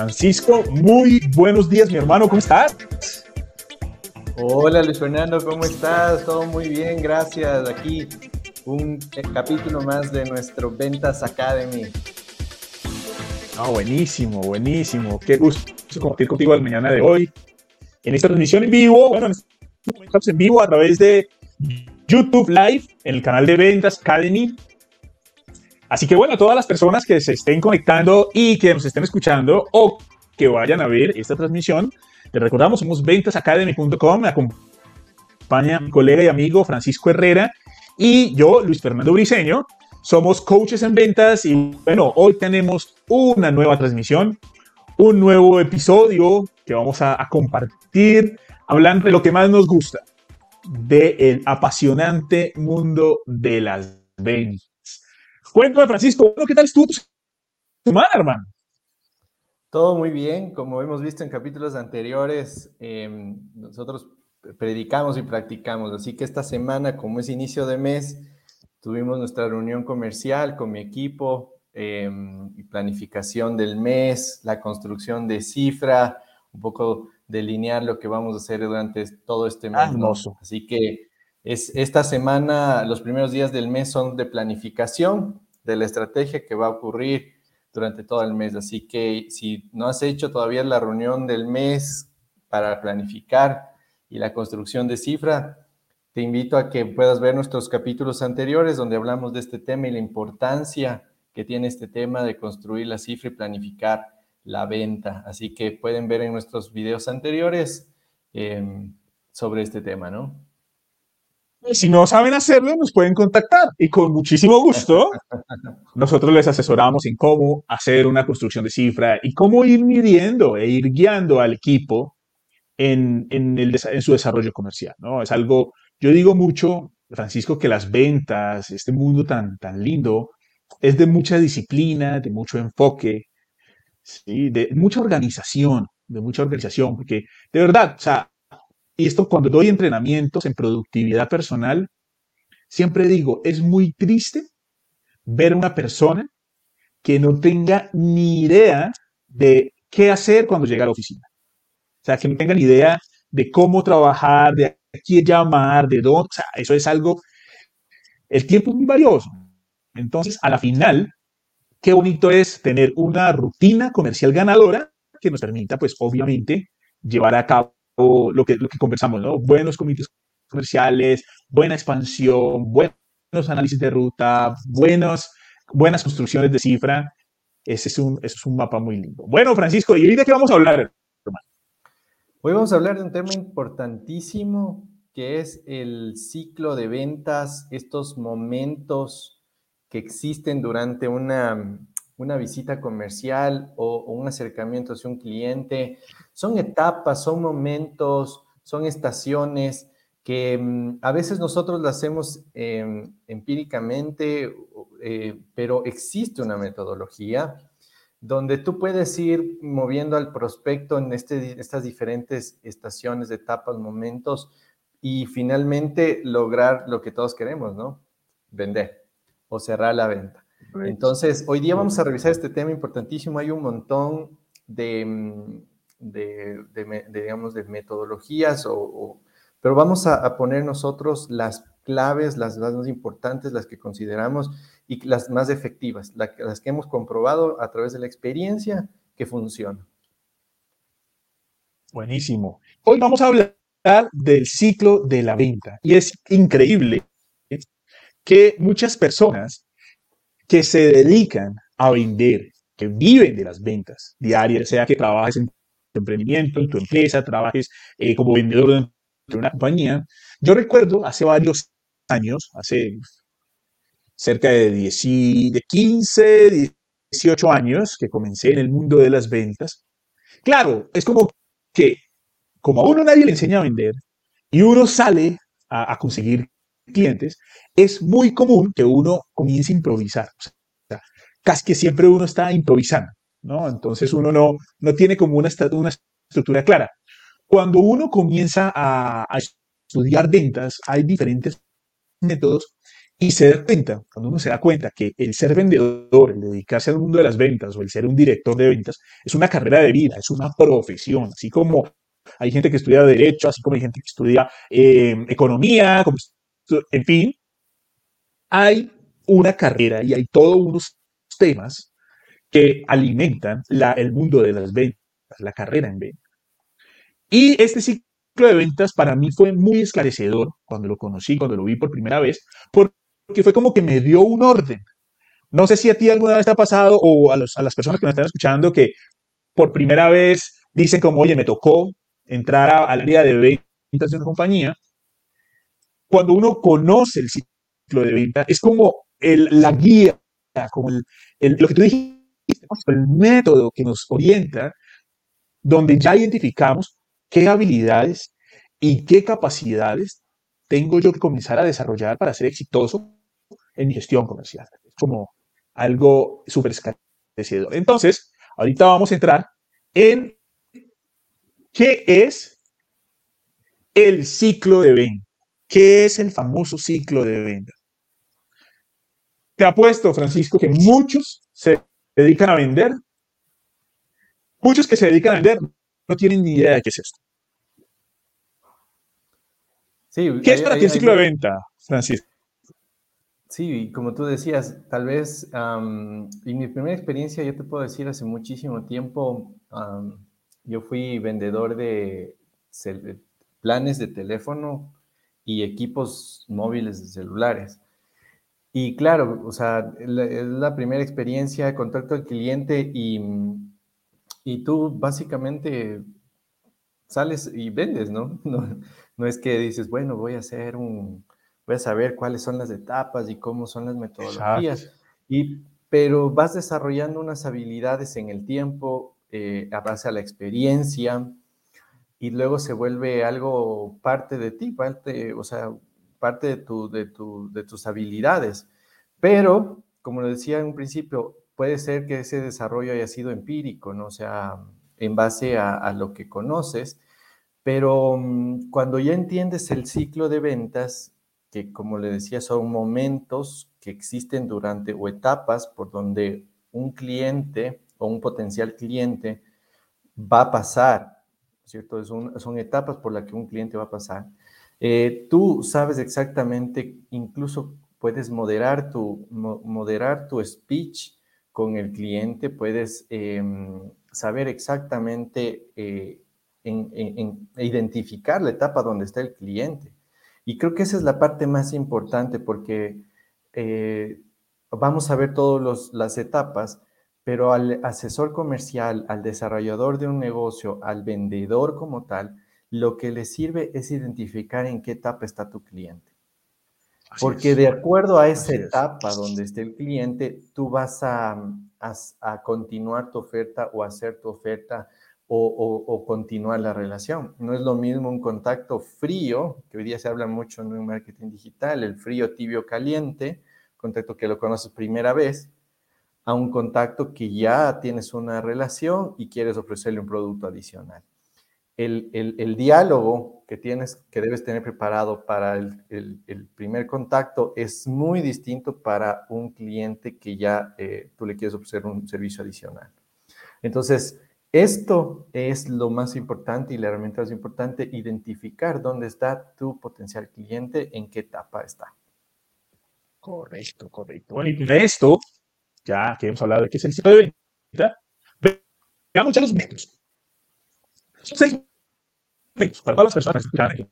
Francisco, muy buenos días, mi hermano, ¿cómo estás? Hola Luis Fernando, ¿cómo estás? Todo muy bien, gracias. Aquí un capítulo más de nuestro Ventas Academy. Ah, buenísimo, buenísimo. Qué gusto compartir contigo el mañana de hoy. En esta transmisión en vivo, bueno, estamos en vivo a través de YouTube Live, en el canal de Ventas Academy. Así que bueno, todas las personas que se estén conectando y que nos estén escuchando o que vayan a ver esta transmisión, les recordamos, somos ventasacademy.com, me acompaña mi colega y amigo Francisco Herrera y yo, Luis Fernando Briseño. Somos coaches en ventas y bueno, hoy tenemos una nueva transmisión, un nuevo episodio que vamos a, compartir hablando de lo que más nos gusta, del apasionante mundo de las ventas. Cuéntame, Francisco, ¿qué tal estuvo tu semana, hermano? Todo muy bien, como hemos visto en capítulos anteriores, em, nosotros predicamos y practicamos, así que esta semana, como es inicio de mes, tuvimos nuestra reunión comercial con mi equipo, em, planificación del mes, la construcción de cifra, un poco delinear lo que vamos a hacer durante todo este mes. Así que es, esta semana, los primeros días del mes son de planificación de la estrategia que va a ocurrir durante todo el mes. Así que si no has hecho todavía la reunión del mes para planificar y la construcción de cifra, te invito a que puedas ver nuestros capítulos anteriores donde hablamos de este tema y la importancia que tiene este tema de construir la cifra y planificar la venta. Así que pueden ver en nuestros videos anteriores em, sobre este tema, ¿no? Si no saben hacerlo, nos pueden contactar y con muchísimo gusto nosotros les asesoramos en cómo hacer una construcción de cifra y cómo ir midiendo e ir guiando al equipo en, en, el, en su desarrollo comercial. ¿no? Es algo, yo digo mucho, Francisco, que las ventas, este mundo tan, tan lindo, es de mucha disciplina, de mucho enfoque, ¿sí? de mucha organización, de mucha organización, porque de verdad, o sea, y esto cuando doy entrenamientos en productividad personal, siempre digo, es muy triste ver una persona que no tenga ni idea de qué hacer cuando llega a la oficina. O sea, que no tenga ni idea de cómo trabajar, de a quién llamar, de dónde. O sea, eso es algo. El tiempo es muy valioso. Entonces, a la final, qué bonito es tener una rutina comercial ganadora que nos permita, pues, obviamente, llevar a cabo lo que, lo que conversamos, ¿no? Buenos comités comerciales, buena expansión, buenos análisis de ruta, buenos, buenas construcciones de cifra. Ese es, un, es un mapa muy lindo. Bueno, Francisco, ¿y hoy de qué vamos a hablar, Hoy vamos a hablar de un tema importantísimo que es el ciclo de ventas, estos momentos que existen durante una, una visita comercial o, o, un acercamiento hacia un cliente. Son etapas, son momentos, son estaciones que mm, a veces nosotros las hacemos em, empíricamente, eh, pero existe una metodología donde tú puedes ir moviendo al prospecto en este, estas diferentes estaciones, etapas, momentos y finalmente lograr lo que todos queremos, ¿no? Vender o cerrar la venta. Entonces, hoy día vamos a revisar este tema importantísimo. Hay un montón de, mm, de, digamos, de metodologías, o, pero vamos a, poner nosotros las claves, las, más importantes, las que consideramos y las más efectivas, las que hemos comprobado a través de la experiencia que funcionan. Buenísimo. Hoy vamos a hablar del ciclo de la venta y es increíble que muchas personas que se dedican a vender, que viven de las ventas diarias, sea que trabajes en emprendimiento, en tu empresa, trabajes eh, como vendedor de una compañía. Yo recuerdo hace varios años, hace cerca de, 10, de 15, 18 años que comencé en el mundo de las ventas. Claro, es como que, como a uno nadie le enseña a vender y uno sale a, conseguir clientes, es muy común que uno comience a improvisar. O sea, casi que siempre uno está improvisando. ¿No? Entonces uno no, no tiene como una, una estructura clara. Cuando uno comienza a, estudiar ventas, hay diferentes métodos Y se da cuenta, cuando uno se da cuenta que el ser vendedor, el dedicarse al mundo de las ventas o el ser un director de ventas es una carrera de vida, es una profesión, así como hay gente que estudia derecho, así como hay gente que estudia eh, economía, en fin, hay una carrera y hay todos unos temas que alimentan el mundo de las ventas, la carrera en ventas. Y este ciclo de ventas para mí fue muy esclarecedor cuando lo conocí, cuando lo vi por primera vez, porque fue como que me dio un orden. No sé si a ti alguna vez te ha pasado o a, a las personas que me están escuchando que por primera vez dicen como, oye, me tocó entrar al área de ventas de una compañía. Cuando uno conoce el ciclo de ventas, es como el, la guía, como el, lo que tú dijiste, el método que nos orienta, donde ya identificamos qué habilidades y qué capacidades tengo yo que comenzar a desarrollar para ser exitoso en mi gestión comercial. Es como algo súper esclarecedor. Entonces, ahorita vamos a entrar en qué es el ciclo de venta. ¿Qué es el famoso ciclo de venta? Te apuesto, Francisco, que muchos se dedican a vender. Muchos que se dedican a vender no tienen ni idea de qué es esto. ¿Qué es para ti el ciclo de venta, Francisco? Sí, como tú decías, tal vez en mi primera experiencia, yo te puedo decir, hace muchísimo tiempo, yo fui vendedor de planes de teléfono y equipos móviles de celulares. Y claro, o sea, es la primera experiencia, de contacto al cliente y, y tú básicamente sales y vendes, ¿no? ¿no? No es que dices, bueno, voy a hacer un, voy a saber cuáles son las etapas y cómo son las metodologías. Y, pero vas desarrollando unas habilidades en el tiempo, eh, a base a la experiencia, y luego se vuelve algo parte de ti, parte, o sea, parte de, tu, de, tu, de tus habilidades. Pero, como lo decía en un principio, puede ser que ese desarrollo haya sido empírico, ¿no? O sea, en base a, lo que conoces, pero mm, cuando ya entiendes el ciclo de ventas, que como le decía, son momentos que existen durante o etapas por donde un cliente o un potencial cliente va a pasar, ¿cierto? son etapas por las que un cliente va a pasar. Eh, tú sabes exactamente, incluso puedes moderar tu, moderar tu speech con el cliente, puedes em, saber exactamente eh, en, identificar la etapa donde está el cliente. Y creo que esa es la parte más importante porque eh, vamos a ver todas las etapas, pero al asesor comercial, al desarrollador de un negocio, al vendedor como tal, lo que le sirve es identificar en qué etapa está tu cliente. Porque de acuerdo a esa etapa donde esté el cliente, tú vas a, a, continuar tu oferta o hacer tu oferta o, continuar la relación. No es lo mismo un contacto frío, que hoy día se habla mucho en el marketing digital, el frío, tibio, caliente, contacto que lo conoces primera vez, a un contacto que ya tienes una relación y quieres ofrecerle un producto adicional. El, el, diálogo que tienes, que debes tener preparado para el, el primer contacto es muy distinto para un cliente que ya eh, tú le quieres ofrecer un servicio adicional. Entonces, esto es lo más importante y la herramienta más importante, identificar dónde está tu potencial cliente, en qué etapa está. Correcto, correcto. Bueno, y de esto, ya que hemos hablado de qué es el ciclo de venta, veamos ya los métodos. Son seis métodos para todas las personas que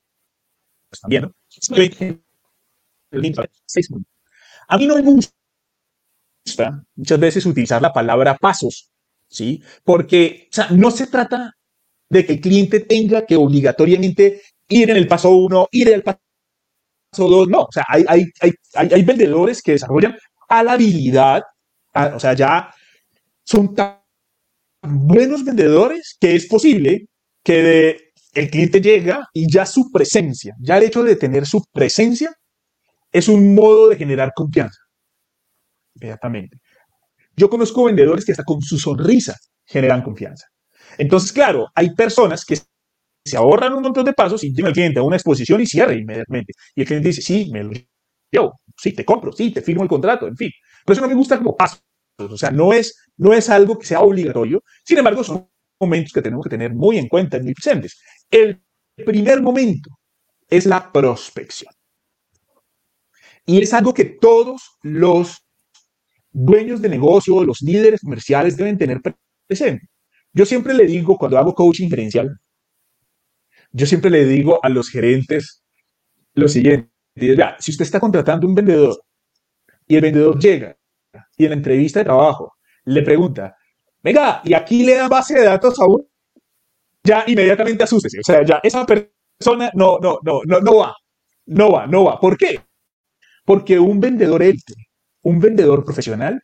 están viendo. A mí no me gusta muchas veces utilizar la palabra pasos ¿sí? Porque no se trata de que el cliente tenga que obligatoriamente ir en el paso uno, ir en el paso dos, no, o sea, hay, hay, hay, hay vendedores que desarrollan a la habilidad, o sea, ya son tan buenos vendedores que es posible que el cliente llega y ya su presencia, ya el hecho de tener su presencia es un modo de generar confianza. Inmediatamente. Yo conozco vendedores que hasta con su sonrisa generan confianza. Entonces, claro, hay personas que se ahorran un montón de pasos y llegan al cliente a una exposición y cierra inmediatamente. Y el cliente dice, sí, me lo llevo. sí, te compro, sí, te firmo el contrato, en fin. Pero eso no me gusta como paso. O sea, no es, no es algo que sea obligatorio. Sin embargo, son momentos que tenemos que tener muy en cuenta, muy presentes. El primer momento es la prospección. Y es algo que todos los dueños de negocio, los líderes comerciales deben tener presente. Yo siempre le digo, cuando hago coaching gerencial, yo siempre le digo a los gerentes lo siguiente, si usted está contratando un vendedor y el vendedor llega y en la entrevista de trabajo le pregunta, venga, y aquí le da base de datos a uno, ya inmediatamente asústese. O sea, ya esa persona no, no, no, no, no va, no va, no va. ¿Por qué? Porque un vendedor élite, un vendedor profesional,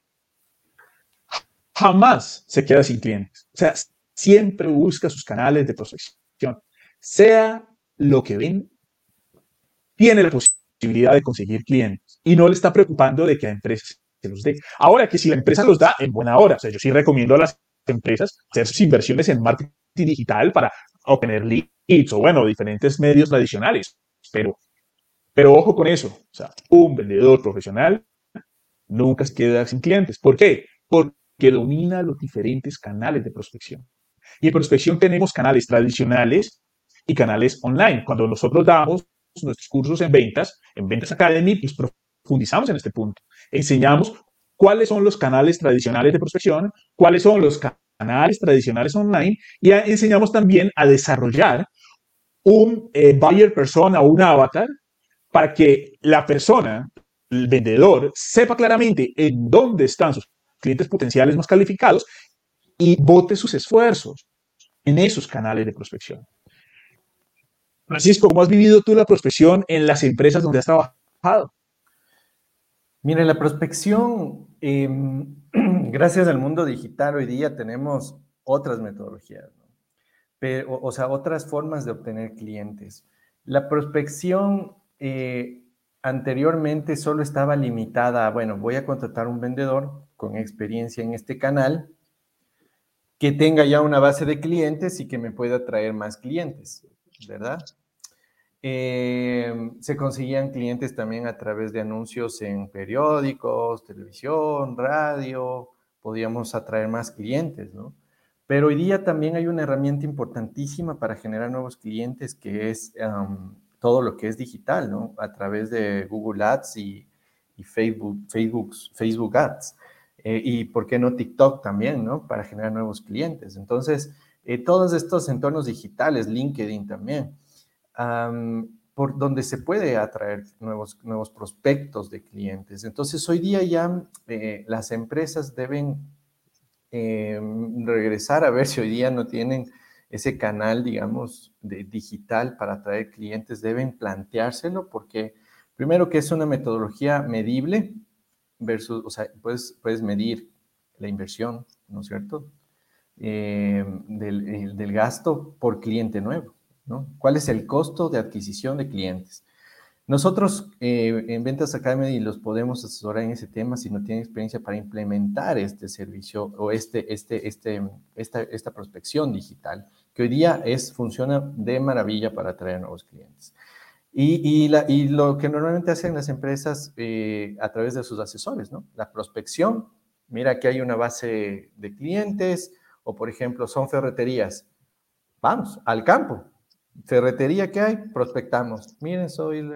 jamás se queda sin clientes. O sea, siempre busca sus canales de prospección. Sea lo que ven, tiene la posibilidad de conseguir clientes y no le está preocupando de que la empresa se los dé. Ahora que si la empresa los da, en buena hora. O sea, yo sí recomiendo a las empresas hacer sus inversiones en marketing digital para obtener leads o, bueno, diferentes medios tradicionales. Pero, pero ojo con eso. Un vendedor profesional nunca se queda sin clientes. ¿Por qué? Porque domina los diferentes canales de prospección. Y en prospección tenemos canales tradicionales y canales online. Cuando nosotros damos nuestros cursos en ventas, en Ventas Academy, pues profundizamos en este punto. Enseñamos cuáles son los canales tradicionales de prospección, cuáles son los canales tradicionales online y enseñamos también a desarrollar un eh, buyer persona un avatar para que la persona, el vendedor, sepa claramente en dónde están sus clientes potenciales más calificados y bote sus esfuerzos en esos canales de prospección. Francisco, ¿cómo has vivido tú la prospección en las empresas donde has trabajado? Mire, la prospección, em, gracias al mundo digital, hoy día tenemos otras metodologías, Pero, o, sea, otras formas de obtener clientes. La prospección eh, anteriormente solo estaba limitada a, bueno, voy a contratar un vendedor con experiencia en este canal que tenga ya una base de clientes y que me pueda traer más clientes, ¿verdad? Eh, se conseguían clientes también a través de anuncios en periódicos, televisión, radio, podíamos atraer más clientes, ¿no? Pero hoy día también hay una herramienta importantísima para generar nuevos clientes que es todo lo que es digital, ¿no? A través de Google Ads y, Facebook, Facebook, Facebook Ads. Eh, y por qué no TikTok también, ¿no? Para generar nuevos clientes. Entonces, eh, todos estos entornos digitales, LinkedIn también por donde se puede atraer nuevos, nuevos prospectos de clientes. Entonces, hoy día ya eh, las empresas deben eh, regresar a ver si hoy día no tienen ese canal, digamos, de digital para atraer clientes, deben planteárselo porque primero que es una metodología medible versus, o sea, puedes, puedes medir la inversión, ¿no es cierto? Eh, del, del gasto por cliente nuevo. ¿Cuál es el costo de adquisición de clientes? Nosotros eh, en Ventas Academy los podemos asesorar en ese tema si no tienen experiencia para implementar este servicio o este, este, este, esta, esta prospección digital, que hoy día es, funciona de maravilla para atraer nuevos clientes. Y, la, y lo que normalmente hacen las empresas eh, a través de sus asesores, ¿no? La prospección, mira que hay una base de clientes, o por ejemplo, son ferreterías. Vamos, al campo, ferretería que hay, prospectamos. Miren, soy...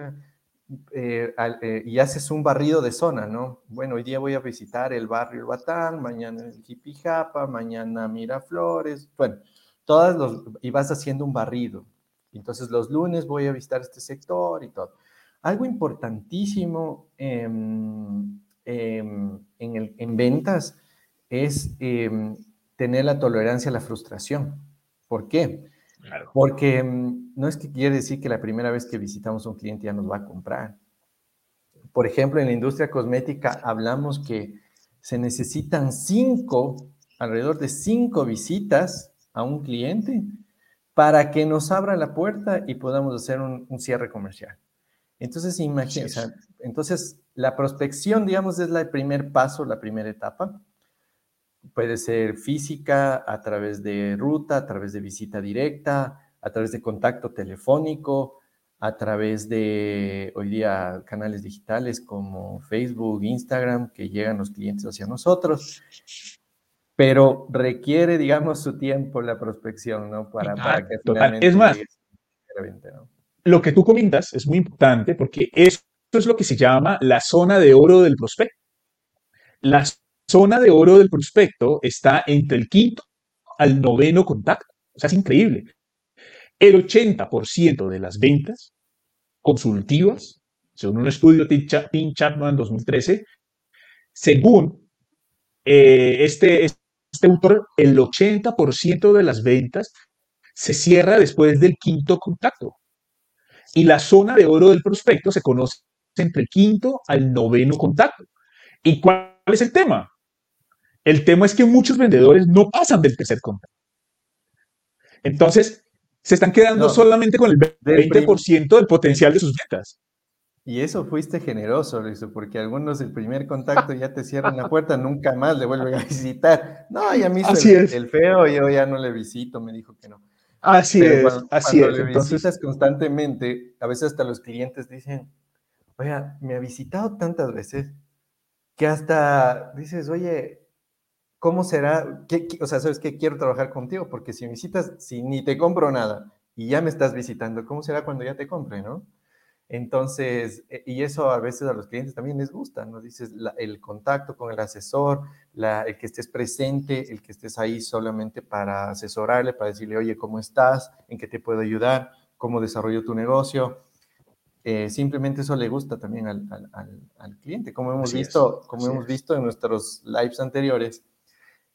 Eh, eh, y haces un barrido de zona, ¿no? Bueno, hoy día voy a visitar el barrio Batán, mañana el Jipijapa, mañana Miraflores, bueno, todas los, y vas haciendo un barrido. Entonces los lunes voy a visitar este sector y todo. Algo importantísimo en, en ventas es em, tener la tolerancia a la frustración. ¿Por qué? Porque mm, no es que quiere decir que la primera vez que visitamos a un cliente ya nos va a comprar. Por ejemplo, en la industria cosmética hablamos que se necesitan cinco, alrededor de cinco visitas a un cliente para que nos abra la puerta y podamos hacer un, cierre comercial. Entonces, imagínense, entonces la prospección, digamos, es el primer paso, la primera etapa puede ser física, a través de ruta, a través de visita directa, a través de contacto telefónico, a través de hoy día canales digitales como Facebook, Instagram, que llegan los clientes hacia nosotros, pero requiere, digamos, su tiempo la prospección, ¿no? Para, para que. Es más, lo que tú comentas es muy importante porque eso es lo que se llama la zona de oro del prospecto. La zona de oro del prospecto está entre el quinto al noveno contacto. O sea, es increíble. El 80% de las ventas consultivas, según un estudio de Tim Chapman 2013, según eh, este, este autor, el 80% de las ventas se cierra después del quinto contacto. Y la zona de oro del prospecto se conoce entre el quinto al noveno contacto. ¿Y cuál es el tema? El tema es que muchos vendedores no pasan del tercer contacto. Entonces, se están quedando solamente con el 20% del potencial de sus ventas. Y eso fuiste generoso, Luis, porque algunos el primer contacto ya te cierran la puerta, nunca más le vuelven a visitar. No, ya me hizo el, feo, yo ya no le visito, me dijo que no. Así es, así cuando le visitas constantemente, a veces hasta los clientes dicen, oiga, me ha visitado tantas veces que hasta dices, oye, ¿cómo será? o sea, ¿sabes qué? Quiero trabajar contigo, porque si me visitas, si ni te compro nada y ya me estás visitando, ¿cómo será cuando ya te compre, no? Entonces, e, y eso a veces a los clientes también les gusta, ¿no? Dices, el contacto con el asesor, el que estés presente, el que estés ahí solamente para asesorarle, para decirle, oye, ¿cómo estás? ¿En qué te puedo ayudar? ¿Cómo desarrollo tu negocio? Eh, simplemente eso le gusta también al, cliente, como hemos visto, como hemos visto en nuestros lives anteriores,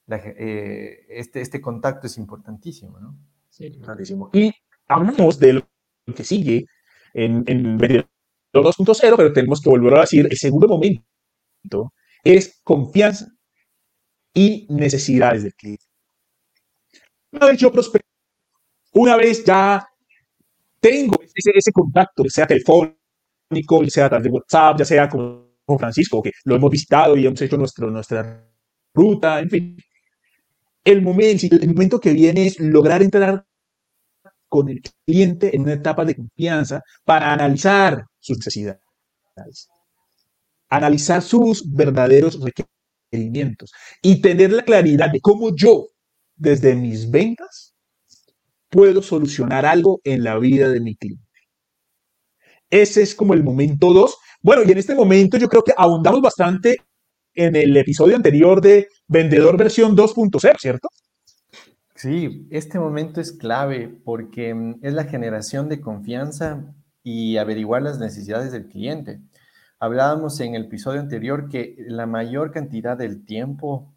eh, este, este contacto es importantísimo, ¿no? Sí, importantísimo. Y hablamos de lo que sigue en, en 2.0, pero tenemos que volver a decir, el segundo momento es confianza y necesidades del cliente. Una vez yo prospecto, una vez ya tengo ese, ese contacto, sea telefónico, sea a través de WhatsApp, ya sea con Francisco, que lo hemos visitado y hemos hecho nuestro, nuestra ruta, en fin, el momento, el momento que viene es lograr entrar con el cliente en una etapa de confianza para analizar sus necesidades, analizar sus verdaderos requerimientos y tener la claridad de cómo yo, desde mis ventas, puedo solucionar algo en la vida de mi cliente. Ese es como el momento 2. Bueno, y en este momento yo creo que ahondamos bastante en el episodio anterior de Vendedor versión 2.0, ¿cierto? Sí, este momento es clave porque mm, es la generación de confianza y averiguar las necesidades del cliente. Hablábamos en el episodio anterior que la mayor cantidad del tiempo,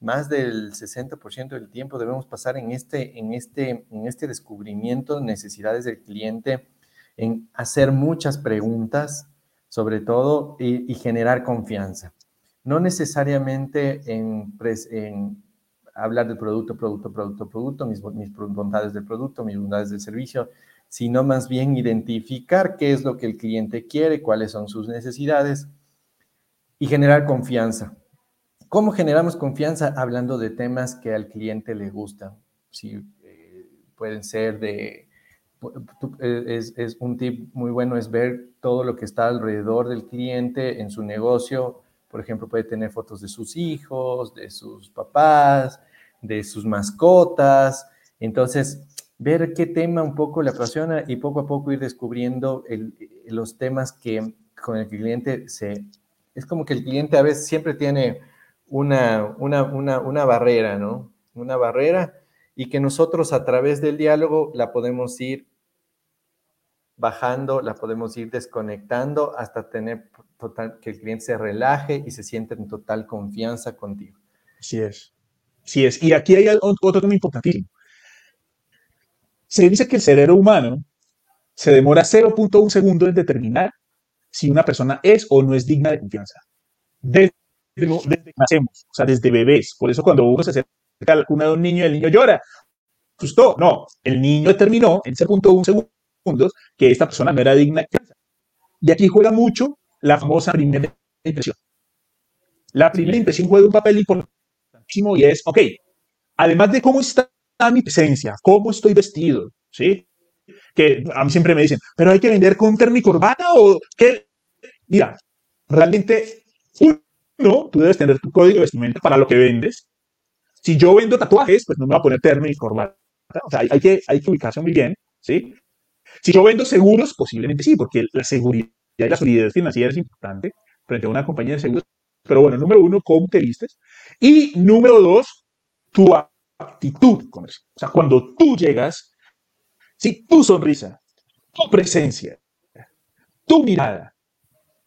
más del 60% del tiempo debemos pasar en este, en, este, en este descubrimiento de necesidades del cliente, en hacer muchas preguntas, sobre todo, y generar confianza no necesariamente en, hablar del producto, producto, producto, producto, mis, mis bondades del producto, mis bondades del servicio, sino más bien identificar qué es lo que el cliente quiere, cuáles son sus necesidades y generar confianza. ¿Cómo generamos confianza? Hablando de temas que al cliente le gustan. Si, eh, pueden ser de, eh, es, es, un tip muy bueno es ver todo lo que está alrededor del cliente en su negocio, por ejemplo, puede tener fotos de sus hijos, de sus papás, de sus mascotas. Entonces, ver qué tema un poco le apasiona y poco a poco ir descubriendo los temas que con el cliente se... Es como que el cliente a veces siempre tiene una, una, una, una barrera, ¿no? Una barrera y que nosotros a través del diálogo la podemos ir bajando, la podemos ir desconectando hasta tener total, que el cliente se relaje y se siente en total confianza contigo. Así es. Sí es. Y aquí hay otro tema importantísimo. Se dice que el cerebro humano se demora 0.1 segundo en determinar si una persona es o no es digna de confianza. Desde, que nacemos, o sea, desde bebés. Por eso cuando uno se acerca a la cuna de un niño, el niño llora. Justo, no, el niño determinó en 0.1 segundo que esta persona no era digna. Y aquí juega mucho la famosa primera impresión. La primera impresión juega un papel importantísimo y es, ok, además de cómo está mi presencia, cómo estoy vestido, ¿sí? que a mí siempre me dicen, pero hay que vender con terno y corbata o qué. Mira, realmente, uno, tú debes tener tu código de vestimenta para lo que vendes. Si yo vendo tatuajes, pues no me voy a poner terno y corbata. O sea, hay, que, hay que ubicarse muy bien, ¿sí? Si yo vendo seguros, posiblemente sí, porque la seguridad y la solidez financiera es importante frente a una compañía de seguros. Pero bueno, número uno, cómo te vistes. Y número dos, tu actitud comercial. O sea, cuando tú llegas, si tu sonrisa, tu presencia, tu mirada,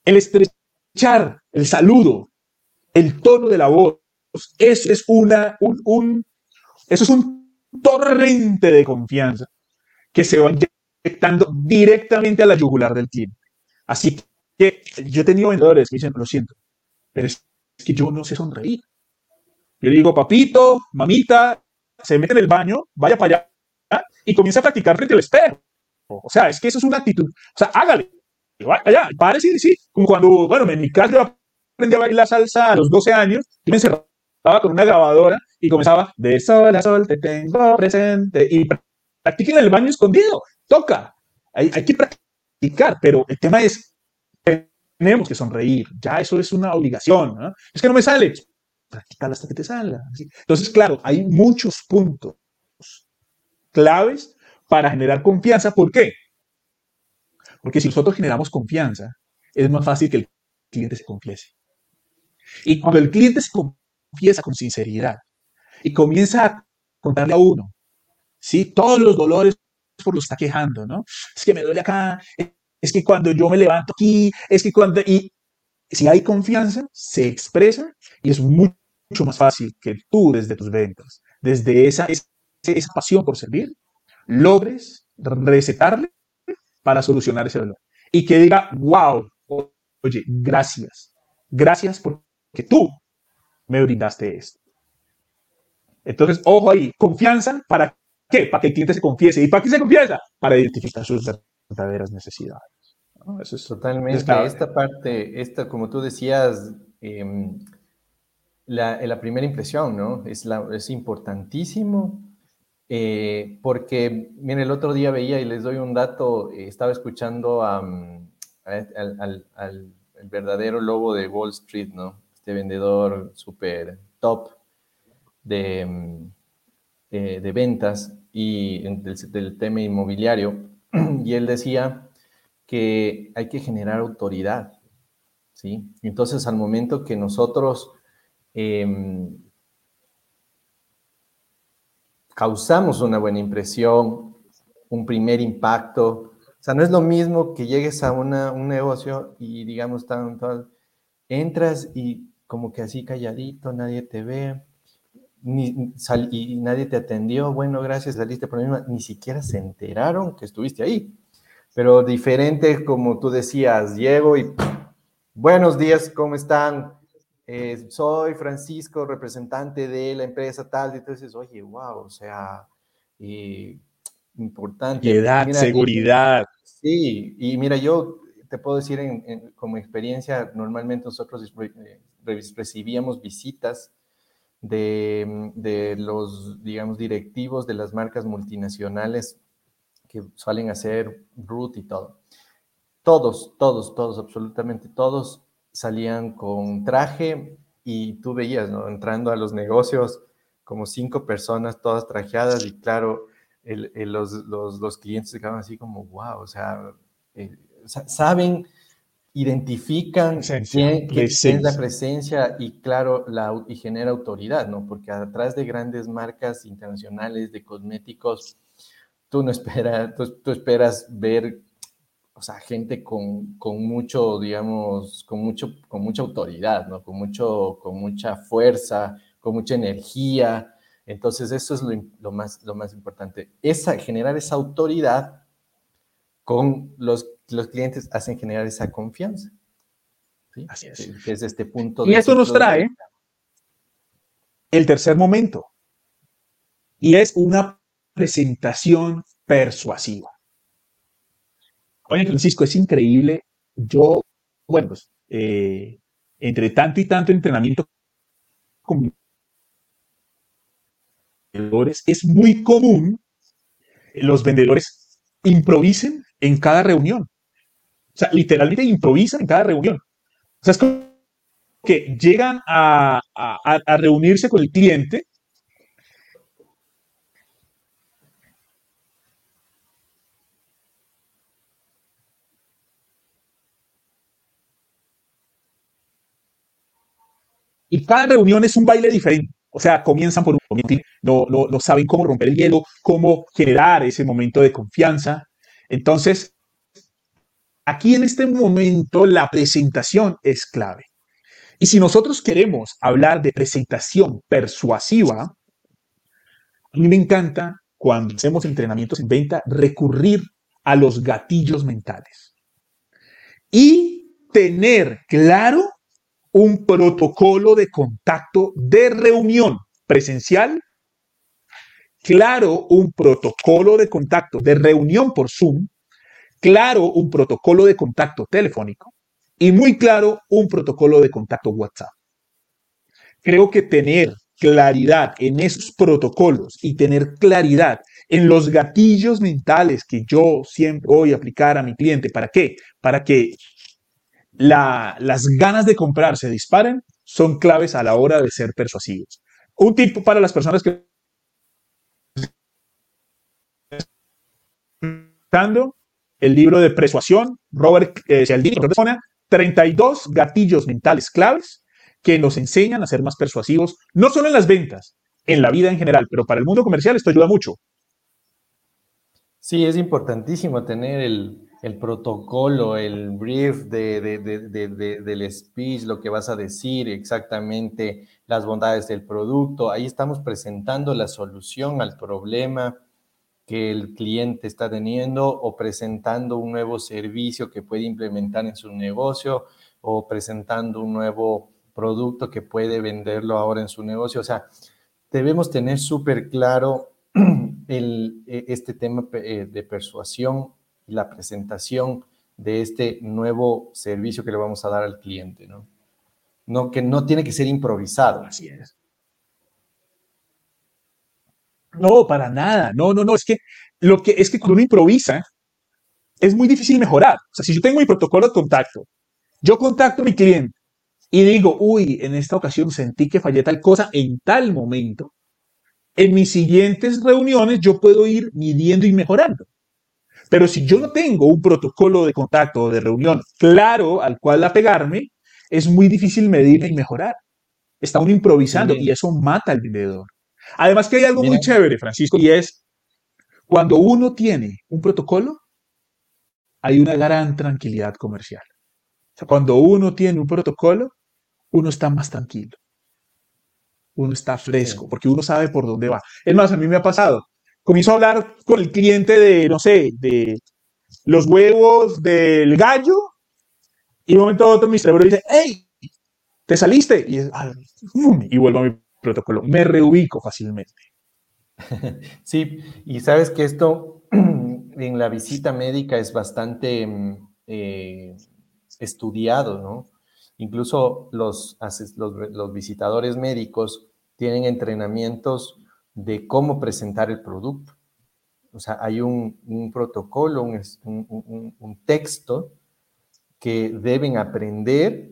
el estrechar, el saludo, el tono de la voz, eso es una, un, eso es un torrente de confianza que se va inyectando directamente a la yugular del cliente. Así que yo he tenido vendedores que dicen, lo siento, pero es que yo no sé sonreír. Yo le digo, papito, mamita, se mete en el baño, vaya para allá y comienza a practicar frente al espejo. O sea, es que eso es una actitud. O sea, hágale. Vaya allá, párese sí. Como cuando, bueno, en mi casa yo aprendí a bailar salsa a los 12 años, yo me encerraba con una grabadora y comenzaba de sol a sol te tengo presente y practique en el baño escondido. Toca. Hay, que practicar, pero el tema es, tenemos que sonreír. Ya eso es una obligación. Es que no me sale practicar hasta que te salga. Entonces, claro, hay muchos puntos claves para generar confianza. ¿Por qué? Porque si nosotros generamos confianza, es más fácil que el cliente se confiese. Y cuando el cliente se confiesa con sinceridad y comienza a contarle a uno, ¿sí? Todos los dolores por los que está quejando, ¿no? Es que me duele acá, es que cuando yo me levanto aquí, es que cuando... Y si hay confianza, se expresa y es mucho más fácil que tú desde tus ventas, desde esa, esa, pasión por servir, logres recetarle para solucionar ese dolor. Y que diga, wow, oye, gracias, gracias porque tú me brindaste esto. Entonces, ojo ahí, confianza, ¿para qué? Para que el cliente se confiese. ¿Y para qué se confiesa? Para identificar sus verdaderas necesidades. Eso es Totalmente. esta parte, esta, como tú decías, eh, la, primera impresión, ¿no? Es, la, es importantísimo eh, porque, miren, el otro día veía y les doy un dato, eh, estaba escuchando mm, al, al, verdadero lobo de Wall Street, ¿no? Este vendedor súper top de, mm, de, ventas y del, del tema inmobiliario, y él decía que hay que generar autoridad, ¿sí? Entonces, al momento que nosotros Em, causamos una buena impresión, un primer impacto. O sea, no es lo mismo que llegues a un negocio y digamos, entras y como que así calladito, nadie te ve, ni, y nadie te atendió, bueno, gracias, saliste por misma, ni siquiera se enteraron que estuviste ahí. Pero diferente, como tú decías, llego y buenos días, ¿cómo están? Eh, soy Francisco, representante de la empresa tal, y entonces, oye, wow, o sea, eh, importante. Edad, seguridad. sí, y mira, yo te puedo decir como experiencia, normalmente nosotros eh, recibíamos visitas de, de, los, digamos, directivos de las marcas multinacionales que suelen hacer root y todo. Todos, todos, todos, absolutamente todos salían con traje y tú veías, ¿no? Entrando a los negocios como cinco personas todas trajeadas y claro, los, los, clientes se quedaban así como, wow, o sea, eh, saben, identifican quién, es la presencia y claro, la, y genera autoridad, ¿no? Porque atrás de grandes marcas internacionales de cosméticos, tú no esperas, tú esperas ver o sea, gente con, con, mucho, digamos, con, mucho, con mucha autoridad, ¿no? Con, mucho, con mucha fuerza, con mucha energía. Entonces, eso es lo, lo, más, lo más importante. Esa, generar esa autoridad con los, los clientes hacen generar esa confianza. ¿sí? Así es. Que es este punto. Y esto nos trae el tercer momento. Y es una presentación persuasiva. Oye, Francisco, es increíble. Yo, bueno, pues, eh, entre tanto y tanto entrenamiento con vendedores, es muy común los vendedores improvisen en cada reunión. O sea, literalmente improvisan en cada reunión. O sea, es como que llegan a, a reunirse con el cliente Y cada reunión es un baile diferente. O sea, comienzan por un no, no, no saben cómo romper el hielo, cómo generar ese momento de confianza. Entonces, aquí en este momento la presentación es clave. Y si nosotros queremos hablar de presentación persuasiva, a mí me encanta cuando hacemos entrenamientos en venta recurrir a los gatillos mentales y tener claro un protocolo de contacto de reunión presencial, claro, un protocolo de contacto de reunión por Zoom, claro, un protocolo de contacto telefónico y muy claro, un protocolo de contacto WhatsApp. Creo que tener claridad en esos protocolos y tener claridad en los gatillos mentales que yo siempre voy a aplicar a mi cliente. ¿Para qué? Para que las ganas de comprar se disparen, son claves a la hora de ser persuasivos. Un tip para las personas que el libro de persuasión, Robert eh, Cialdini, 32 gatillos mentales claves que nos enseñan a ser más persuasivos, no solo en las ventas, en la vida en general, pero para el mundo comercial esto ayuda mucho. Sí, es importantísimo tener el, el protocolo, el brief del speech, lo que vas a decir exactamente, las bondades del producto. Ahí estamos presentando la solución al problema que el cliente está teniendo o presentando un nuevo servicio que puede implementar en su negocio o presentando un nuevo producto que puede venderlo ahora en su negocio. O sea, debemos tener súper claro el, e, este tema eh, de persuasión la presentación de este nuevo servicio que le vamos a dar al cliente, ¿no? No, que no tiene que ser improvisado. Así es. No, para nada. No, no, no. Es que lo que es que cuando uno improvisa, es muy difícil mejorar. O sea, si yo tengo mi protocolo de contacto, yo contacto a mi cliente y digo, uy, en esta ocasión sentí que fallé tal cosa en tal momento. En mis siguientes reuniones yo puedo ir midiendo y mejorando. Pero si yo no tengo un protocolo de contacto o de reunión claro al cual apegarme, es muy difícil medir y mejorar. Está uno improvisando y eso mata al vendedor. Además que hay algo muy chévere, Francisco, y es cuando uno tiene un protocolo, hay una gran tranquilidad comercial. O sea, cuando uno tiene un protocolo, uno está más tranquilo. Uno está fresco, porque uno sabe por dónde va. Es más, a mí me ha pasado comienzo a hablar con el cliente de, no sé, de los huevos del gallo, y de un momento a otro mi cerebro dice, hey, te saliste, y, y vuelvo a mi protocolo, me reubico fácilmente. Sí, y sabes que esto en la visita médica es bastante mm, eh, estudiado, ¿no? Incluso los, los, los visitadores médicos tienen entrenamientos de cómo presentar el producto. O sea, hay un, protocolo, un, texto que deben aprender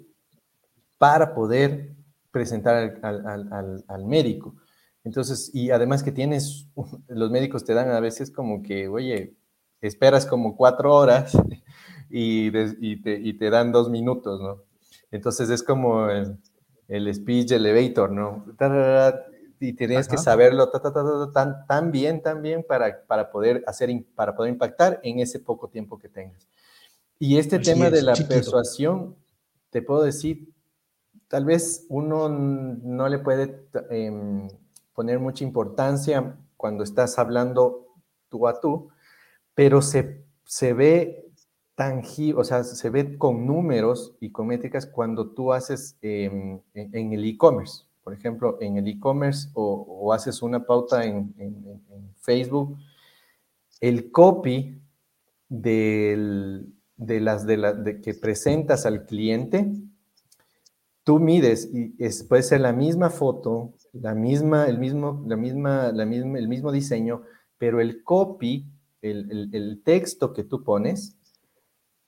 para poder presentar al, médico. Entonces, y además que tienes, los médicos te dan a veces como que, oye, esperas como cuatro horas y, te, dan dos minutos, ¿no? Entonces es como el, el speech elevator, ¿no? y tienes que saberlo tan, tan bien, tan bien para, para, poder hacer, para poder impactar en ese poco tiempo que tengas. Y este tema de la persuasión, te puedo decir, tal vez uno no le puede em, poner mucha importancia cuando estás hablando tú a tú, pero se, se ve tangible, o sea, se ve con números y con métricas cuando tú haces em, en el e-commerce. Por ejemplo, en el e-commerce o, haces una pauta en, Facebook, el copy de, las, de, que presentas al cliente, tú mides y es, puede ser la misma foto, la misma, el, mismo, la misma, la misma, el mismo diseño, pero el copy el, texto que tú pones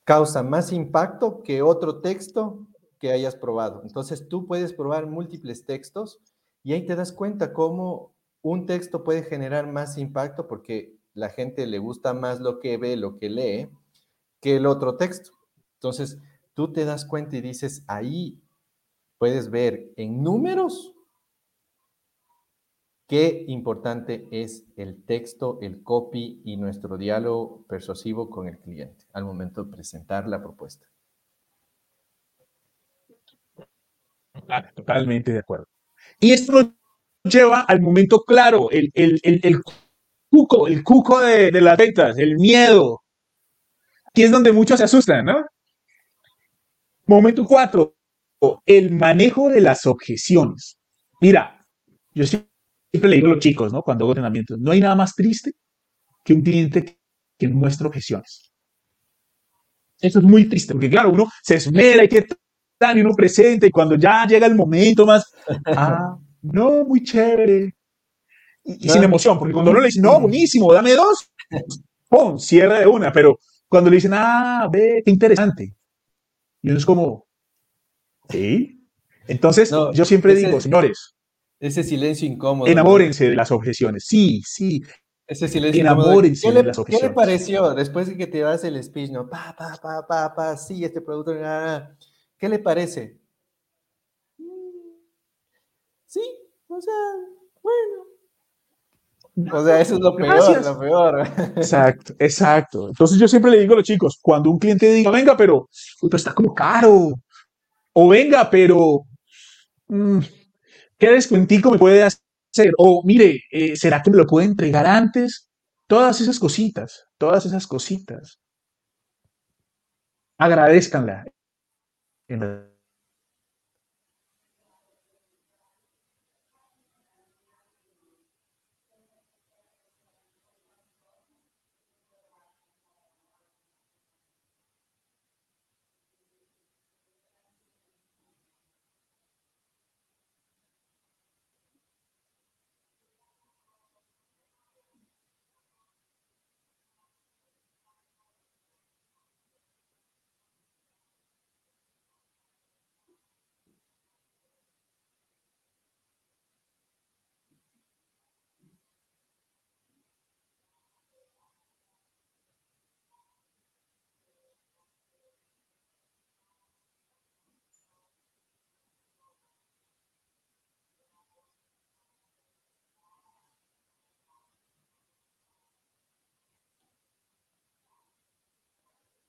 causa más impacto que otro texto que hayas probado. Entonces tú puedes probar múltiples textos y ahí te das cuenta cómo un texto puede generar más impacto porque la gente le gusta más lo que ve, lo que lee, que el otro texto. Entonces tú te das cuenta y dices, ahí puedes ver en números qué importante es el texto, el copy y nuestro diálogo persuasivo con el cliente al momento de presentar la propuesta. Ah, totalmente de acuerdo. Y esto nos lleva al momento claro, el, cuco, el cuco de, de las ventas, el miedo. Aquí es donde muchos se asustan, ¿no? Momento cuatro, el manejo de las objeciones. Mira, yo siempre le digo a los chicos, ¿no? Cuando hago entrenamientos, no hay nada más triste que un cliente que muestra objeciones. Eso es muy triste, porque claro, uno se esmera y que tal, y uno presenta, y cuando ya llega el momento más, ah, no, muy chévere. Y, sin emoción, porque cuando uno le dice, no, buenísimo, dame dos, ¡pum! Cierra de una, pero cuando le dicen, ah, ve, qué interesante. Y uno es como, ¿sí? Entonces, yo siempre digo, señores, ese silencio incómodo. Enamórense de las objeciones. Sí, sí. Ese silencio Enamórense ¿Qué le, de las objeciones. ¿Qué le pareció después de que te das el speech, no? Pa, pa, pa, pa, pa, sí, este producto. ¿Qué le parece? Sí, o sea, bueno. O sea, eso es lo peor, lo peor. Exacto, exacto. Entonces yo siempre le digo a los chicos, cuando un cliente diga, venga, pero esto está como caro, o venga, pero mm, ¿qué descuentico me puede hacer? O mire, eh, ¿será que me lo puede entregar antes? Todas esas cositas, todas esas cositas. Agradezcanla.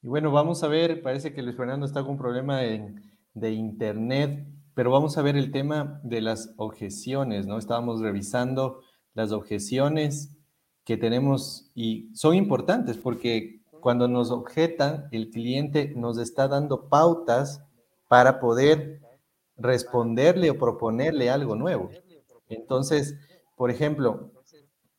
Y bueno, vamos a ver, parece que Luis Fernando está con un problema de, internet, pero vamos a ver el tema de las objeciones, ¿no? Estábamos revisando las objeciones que tenemos y son importantes porque cuando nos objetan, el cliente nos está dando pautas para poder responderle o proponerle algo nuevo. Entonces, por ejemplo,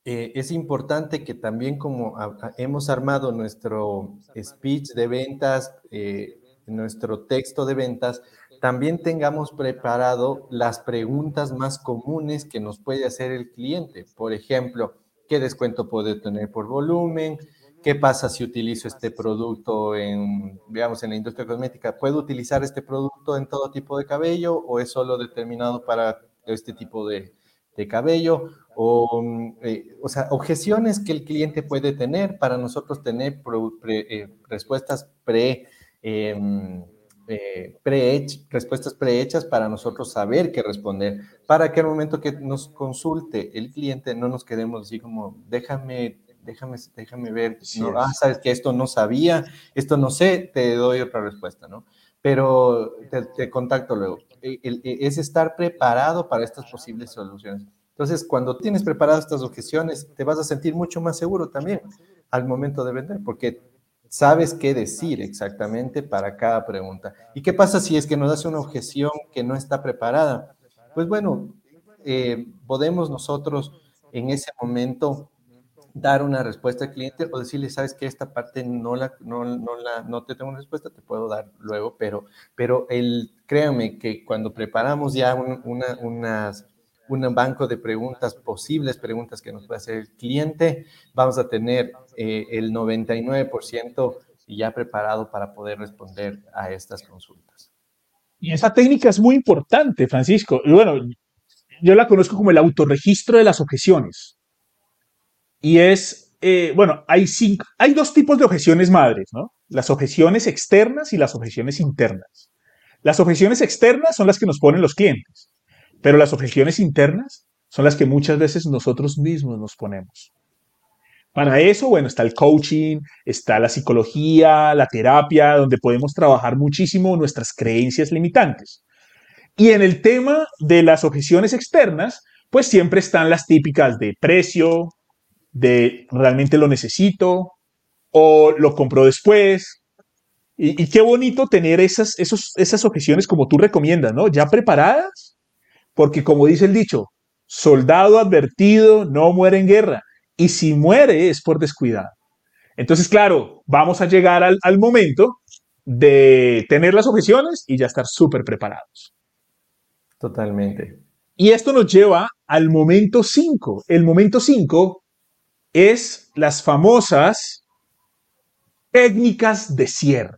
eh, es importante que también como hemos armado nuestro speech de ventas, eh, nuestro texto de ventas, también tengamos preparado las preguntas más comunes que nos puede hacer el cliente. Por ejemplo, ¿qué descuento puede tener por volumen? ¿Qué pasa si utilizo este producto en, digamos, en la industria cosmética? ¿Puedo utilizar este producto en todo tipo de cabello o es solo determinado para este tipo de, de cabello? O, eh, o sea, objeciones que el cliente puede tener para nosotros tener eh, respuestas pre, em, eh, pre respuestas prehechas para nosotros saber qué responder, para que al momento que nos consulte el cliente no nos quedemos así como, déjame, déjame, déjame ver, ah, sabes que esto no sabía, esto no sé, te doy otra respuesta, ¿no? Pero te, te contacto luego. E, es estar preparado para estas posibles soluciones. Entonces, cuando tienes preparadas estas objeciones, te vas a sentir mucho más seguro también al momento de vender, porque sabes qué decir exactamente para cada pregunta. ¿Y qué pasa si es que nos hace una objeción que no está preparada? Pues bueno, eh, podemos nosotros en ese momento dar una respuesta al cliente o decirle, sabes que esta parte no la, no, no, la, no te tengo una respuesta, te puedo dar luego, pero, pero el, créanme que cuando preparamos ya una, unas un banco de preguntas, posibles preguntas que nos puede hacer el cliente. Vamos a tener eh, el 99% ya preparado para poder responder a estas consultas. Y esa técnica es muy importante, Francisco. Y bueno, yo la conozco como el autorregistro de las objeciones. Y es, eh, bueno, hay, cinco, hay dos tipos de objeciones madres, ¿no? Las objeciones externas y las objeciones internas. Las objeciones externas son las que nos ponen los clientes, pero las objeciones internas son las que muchas veces nosotros mismos nos ponemos. Para eso, bueno, está el coaching, está la psicología, la terapia, donde podemos trabajar muchísimo nuestras creencias limitantes. Y en el tema de las objeciones externas, pues siempre están las típicas de precio, de realmente lo necesito o lo compro después. Y, qué bonito tener esas, esos, esas objeciones como tú recomiendas, ¿no? Ya preparadas, porque como dice el dicho, soldado advertido no muere en guerra y si muere es por descuidado. Entonces, claro, vamos a llegar al, momento de tener las objeciones y ya estar súper preparados. Totalmente. Y esto nos lleva al momento 5. El momento 5 es las famosas técnicas de cierre.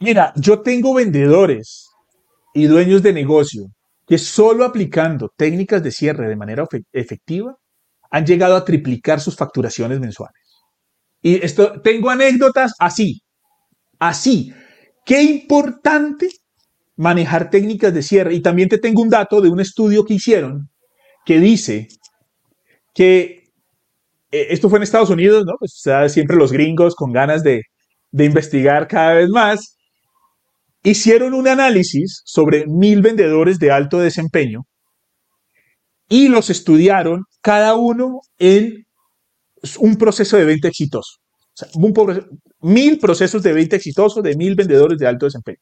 Mira, yo tengo vendedores y dueños de negocio que solo aplicando técnicas de cierre de manera efectiva han llegado a triplicar sus facturaciones mensuales. Y esto, tengo anécdotas así, así. Qué importante manejar técnicas de cierre. Y también te tengo un dato de un estudio que hicieron que dice que eh, esto fue en Estados Unidos, ¿no? Pues siempre los gringos con ganas de, de investigar cada vez más hicieron un análisis sobre mil vendedores de alto desempeño y los estudiaron cada uno en un proceso de venta exitoso. mil procesos de venta exitosos de mil vendedores de alto desempeño.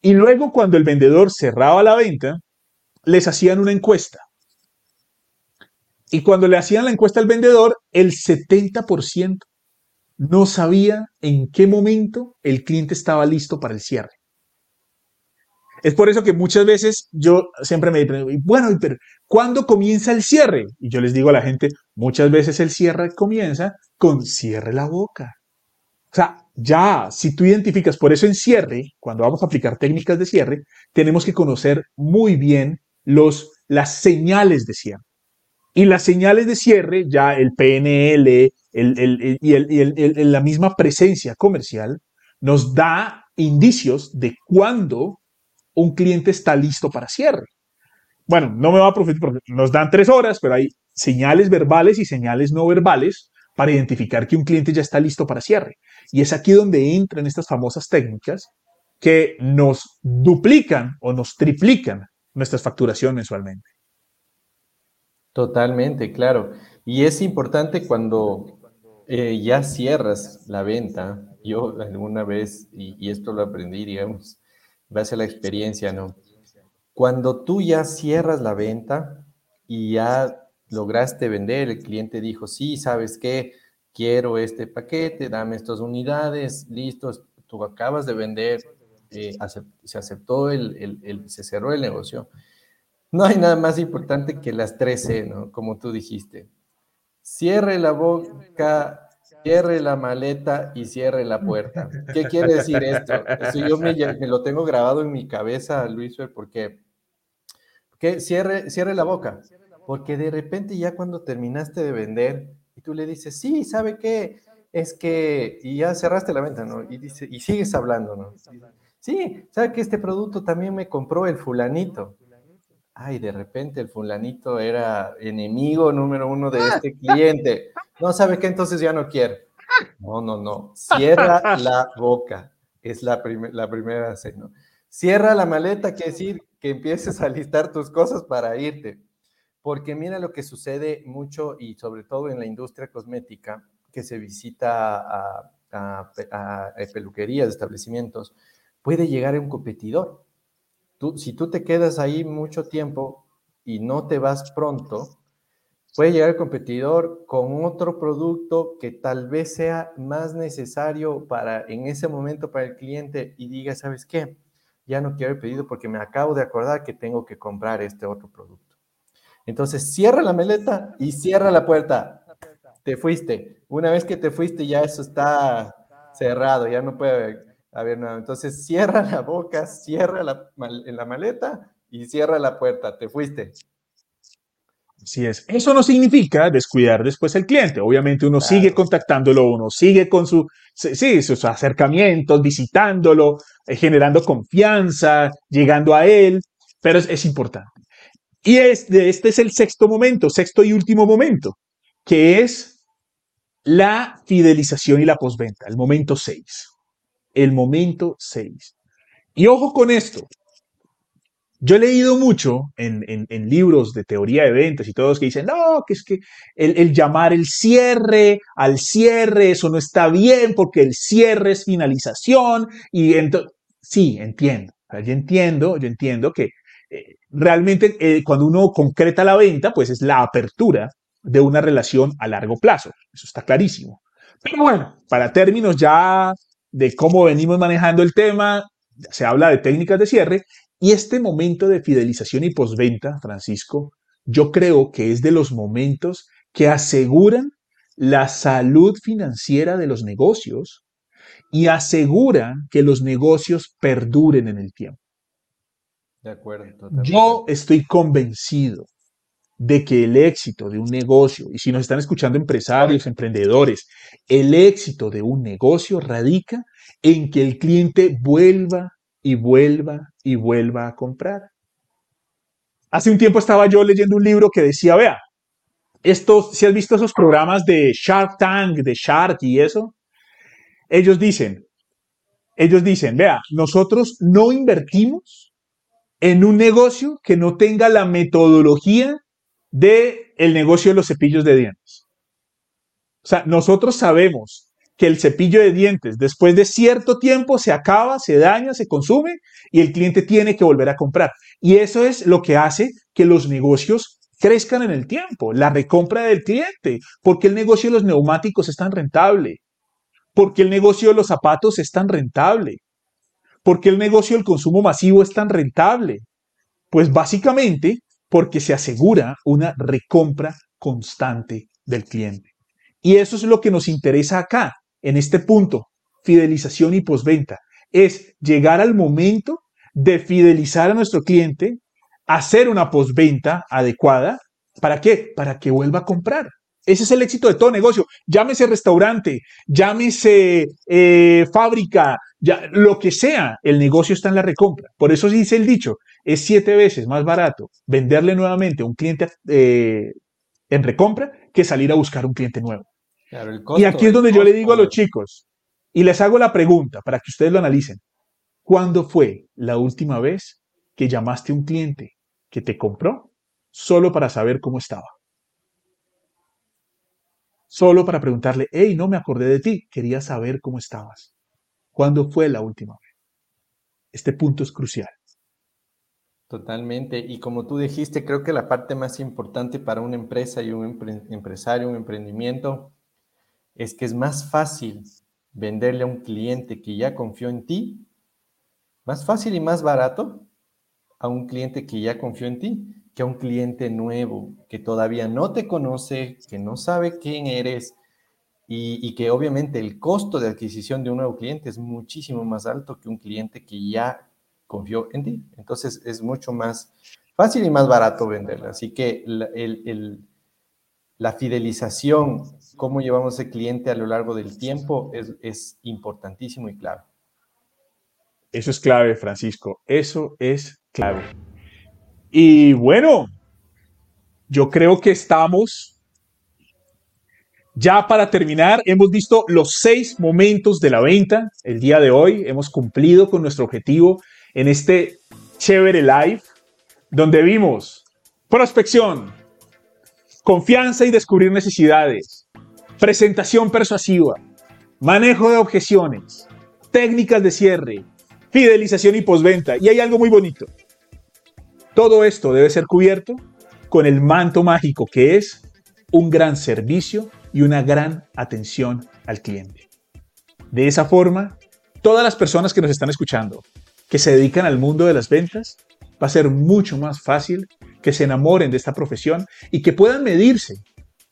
Y luego cuando el vendedor cerraba la venta, les hacían una encuesta. Y cuando le hacían la encuesta al vendedor, el 70% no sabía en qué momento el cliente estaba listo para el cierre. Es por eso que muchas veces yo siempre me digo, bueno, pero ¿cuándo comienza el cierre? Y yo les digo a la gente, muchas veces el cierre comienza con cierre la boca. O sea, ya, si tú identificas, por eso en cierre, cuando vamos a aplicar técnicas de cierre, tenemos que conocer muy bien los, las señales de cierre. Y las señales de cierre, ya el PNL y la misma presencia comercial, nos da indicios de cuándo un cliente está listo para cierre. Bueno, no me va a profetar porque nos dan tres horas, pero hay señales verbales y señales no verbales para identificar que un cliente ya está listo para cierre. Y es aquí donde entran estas famosas técnicas que nos duplican o nos triplican nuestras facturación mensualmente. Totalmente, claro. Y es importante cuando eh, ya cierras la venta. Yo alguna vez, y, esto lo aprendí, digamos, base a la experiencia, ¿no? Cuando tú ya cierras la venta y ya lograste vender, el cliente dijo, sí, ¿sabes qué? Quiero este paquete, dame estas unidades, listos, tú acabas de vender, eh, se aceptó, el, se cerró el negocio no hay nada más importante que las 13, ¿no? Como tú dijiste. Cierre la boca, cierre la maleta y cierre la puerta. ¿Qué quiere decir esto? Eso yo me, lo tengo grabado en mi cabeza, Luis, porque, porque cierre, cierre la boca. Porque de repente ya cuando terminaste de vender y tú le dices, sí, ¿sabe qué? Es que, y ya cerraste la venta, ¿no? Y, dice, y sigues hablando, ¿no? Sí, ¿sabe que este producto también me compró el fulanito? Ay, de repente el fulanito era enemigo número uno de este cliente. No sabe qué, entonces ya no quiere. No, no, no. Cierra la boca. Es la, la primera señal. Cierra la maleta, quiere decir que empieces a listar tus cosas para irte. Porque mira lo que sucede mucho y sobre todo en la industria cosmética, que se visita a, a, a peluquerías, establecimientos, puede llegar a un competidor si tú te quedas ahí mucho tiempo y no te vas pronto, puede llegar el competidor con otro producto que tal vez sea más necesario para en ese momento para el cliente y diga, ¿sabes qué? ya no quiero el pedido porque me acabo de acordar que tengo que comprar este otro producto. Entonces cierra la maleta y cierra la puerta. Te fuiste. Una vez que te fuiste ya eso está cerrado, ya no puede haber nada. Entonces cierra la boca, cierra la, la maleta y cierra la puerta. Te fuiste. Así es. Eso no significa descuidar después al cliente. Obviamente uno sigue contactándolo, uno sigue con su, sí, sus acercamientos, visitándolo, eh, generando confianza, llegando a él, pero es, importante. Y este, este es el sexto momento, sexto y último momento, que es la fidelización y la postventa, el momento seis. El momento seis. Y ojo con esto, yo he leído mucho en, libros de teoría de ventas y todos que dicen, no, que es que el, llamar el cierre al cierre, eso no está bien porque el cierre es finalización. Y sí, entiendo. Yo entiendo, yo entiendo que eh, realmente eh, cuando uno concreta la venta, pues es la apertura de una relación a largo plazo. Eso está clarísimo. Pero bueno, para términos ya de cómo venimos manejando el tema, se habla de técnicas de cierre y este momento de fidelización y postventa, Francisco, yo creo que es de los momentos que aseguran la salud financiera de los negocios y aseguran que los negocios perduren en el tiempo. De acuerdo. Yo estoy convencido de que el éxito de un negocio, y si nos están escuchando empresarios, emprendedores, el éxito de un negocio radica en que el cliente vuelva y vuelva y vuelva a comprar. Hace un tiempo estaba yo leyendo un libro que decía, vea, esto, si has visto esos programas de Shark Tank, de Shark y eso, ellos dicen, ellos dicen, vea, nosotros no invertimos en un negocio que no tenga la metodología de el negocio de los cepillos de dientes. O sea, nosotros sabemos que el cepillo de dientes después de cierto tiempo se acaba, se daña, se consume y el cliente tiene que volver a comprar. Y eso es lo que hace que los negocios crezcan en el tiempo, la recompra del cliente, porque el negocio de los neumáticos es tan rentable, porque el negocio de los zapatos es tan rentable, porque el negocio del consumo masivo es tan rentable. Pues básicamente porque se asegura una recompra constante del cliente. Y eso es lo que nos interesa acá, en este punto, fidelización y postventa, es llegar al momento de fidelizar a nuestro cliente, hacer una postventa adecuada. ¿Para qué? Para que vuelva a comprar. Ese es el éxito de todo negocio. Llámese restaurante, llámese eh, fábrica, ya, lo que sea, el negocio está en la recompra. Por eso dice el dicho, es siete veces más barato venderle nuevamente a un cliente eh, en recompra que salir a buscar un cliente nuevo y aquí es donde yo le digo a los chicos, y les hago la pregunta para que ustedes lo analicen. ¿Cuándo fue la última vez que llamaste a un cliente que te compró solo para saber cómo estaba? Solo para preguntarle, hey, no me acordé de ti, quería saber cómo estabas. ¿Cuándo fue la última vez? Este punto es crucial. Totalmente. Y como tú dijiste, creo que la parte más importante para una empresa y un empresario, un emprendimiento, es que es más fácil venderle a un cliente que ya confió en ti, más fácil y más barato a un cliente que ya confió en ti que a un cliente nuevo que todavía no te conoce, que no sabe quién eres y, que obviamente el costo de adquisición de un nuevo cliente es muchísimo más alto que un cliente que ya confió en ti. Entonces es mucho más fácil y más barato venderle. Así que el la fidelización, cómo llevamos ese cliente a lo largo del tiempo, es, importantísimo y clave. Eso es clave, Francisco. Eso es clave. Y bueno, yo creo que estamos ya para terminar. Hemos visto los seis momentos de la venta el día de hoy. Hemos cumplido con nuestro objetivo en este chévere live, donde vimos prospección, confianza y descubrir necesidades, presentación persuasiva, manejo de objeciones, técnicas de cierre, fidelización y postventa. Y hay algo muy bonito. Todo esto debe ser cubierto con el manto mágico que es un gran servicio y una gran atención al cliente. De esa forma, todas las personas que nos están escuchando, que se dedican al mundo de las ventas, va a ser mucho más fácil que se enamoren de esta profesión y que puedan medirse,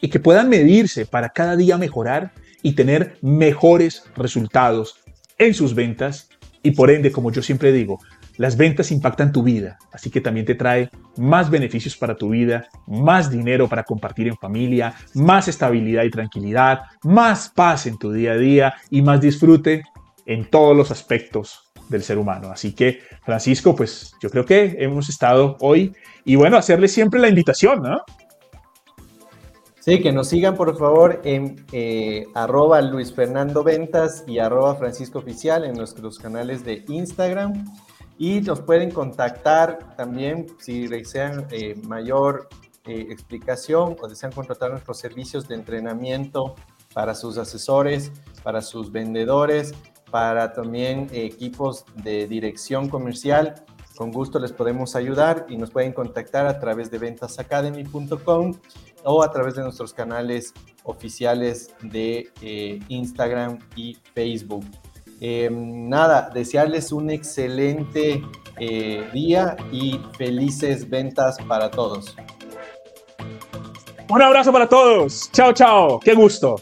y que puedan medirse para cada día mejorar y tener mejores resultados en sus ventas y por ende, como yo siempre digo, las ventas impactan tu vida, así que también te trae más beneficios para tu vida, más dinero para compartir en familia, más estabilidad y tranquilidad, más paz en tu día a día y más disfrute en todos los aspectos del ser humano. Así que, Francisco, pues yo creo que hemos estado hoy y bueno, hacerle siempre la invitación, ¿no? Sí, que nos sigan por favor en eh, arroba Luis Fernando Ventas y arroba Francisco Oficial en nuestros canales de Instagram. Y nos pueden contactar también si desean eh, mayor eh, explicación o desean contratar nuestros servicios de entrenamiento para sus asesores, para sus vendedores, para también equipos de dirección comercial. Con gusto les podemos ayudar y nos pueden contactar a través de ventasacademy.com o a través de nuestros canales oficiales de eh, Instagram y Facebook. Em, nada, desearles un excelente eh, día y felices ventas para todos. Un abrazo para todos. Chao, chao. Qué gusto.